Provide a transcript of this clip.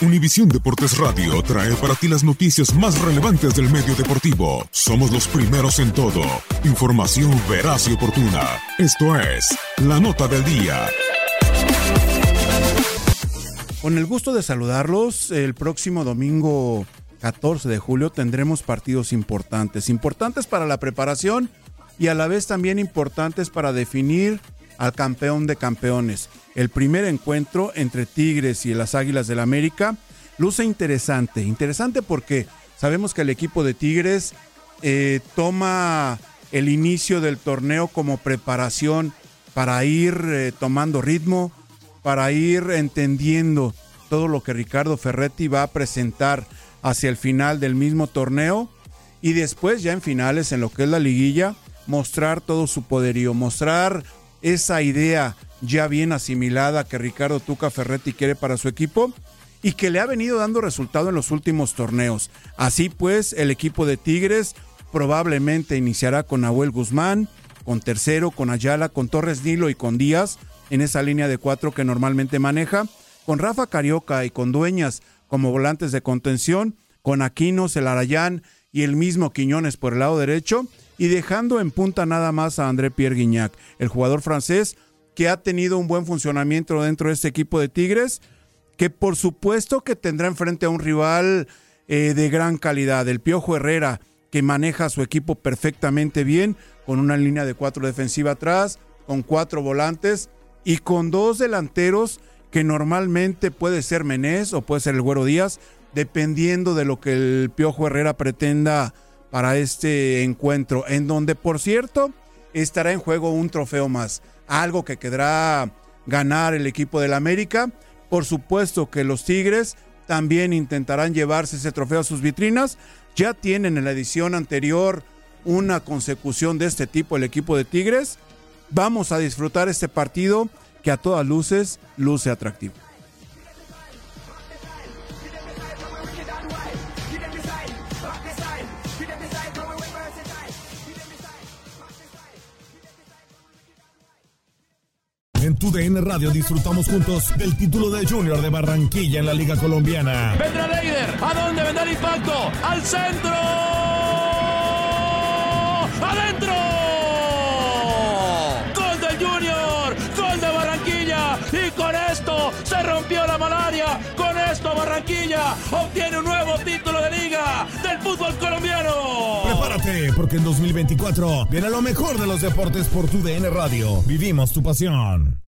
Univisión Deportes Radio trae para ti las noticias más relevantes del medio deportivo. Somos los primeros en todo. Información veraz y oportuna. Esto es La Nota del Día. Con el gusto de saludarlos, el próximo domingo 14 de julio tendremos partidos importantes, importantes para la preparación y a la vez también importantes para definir al campeón de campeones. El primer encuentro entre Tigres y las Águilas del América luce interesante, interesante porque sabemos que el equipo de Tigres eh, toma el inicio del torneo como preparación para ir eh, tomando ritmo, para ir entendiendo todo lo que Ricardo Ferretti va a presentar hacia el final del mismo torneo y después ya en finales en lo que es la liguilla mostrar todo su poderío, mostrar esa idea ya bien asimilada que Ricardo Tuca Ferretti quiere para su equipo y que le ha venido dando resultado en los últimos torneos. Así pues, el equipo de Tigres probablemente iniciará con Nahuel Guzmán, con Tercero, con Ayala, con Torres Nilo y con Díaz en esa línea de cuatro que normalmente maneja, con Rafa Carioca y con Dueñas como volantes de contención, con Aquinos, el Arayán y el mismo Quiñones por el lado derecho, y dejando en punta nada más a André Pierre Guignac, el jugador francés que ha tenido un buen funcionamiento dentro de este equipo de Tigres, que por supuesto que tendrá enfrente a un rival eh, de gran calidad, el Piojo Herrera, que maneja su equipo perfectamente bien, con una línea de cuatro defensiva atrás, con cuatro volantes y con dos delanteros que normalmente puede ser Menés o puede ser el Güero Díaz, dependiendo de lo que el Piojo Herrera pretenda para este encuentro, en donde, por cierto, estará en juego un trofeo más, algo que quedará ganar el equipo del América. Por supuesto que los Tigres también intentarán llevarse ese trofeo a sus vitrinas. Ya tienen en la edición anterior una consecución de este tipo el equipo de Tigres. Vamos a disfrutar este partido que a todas luces luce atractivo. En tu DN Radio disfrutamos juntos del título de Junior de Barranquilla en la Liga Colombiana. Vendrá Leider. ¿A dónde vendrá el impacto? ¡Al centro! ¡Adentro! ¡Gol del Junior! ¡Gol de Barranquilla! Y con esto se rompió la malaria. Con esto Barranquilla obtiene un nuevo título de liga del fútbol colombiano. Prepárate, porque en 2024 viene lo mejor de los deportes por tu DN Radio. Vivimos tu pasión.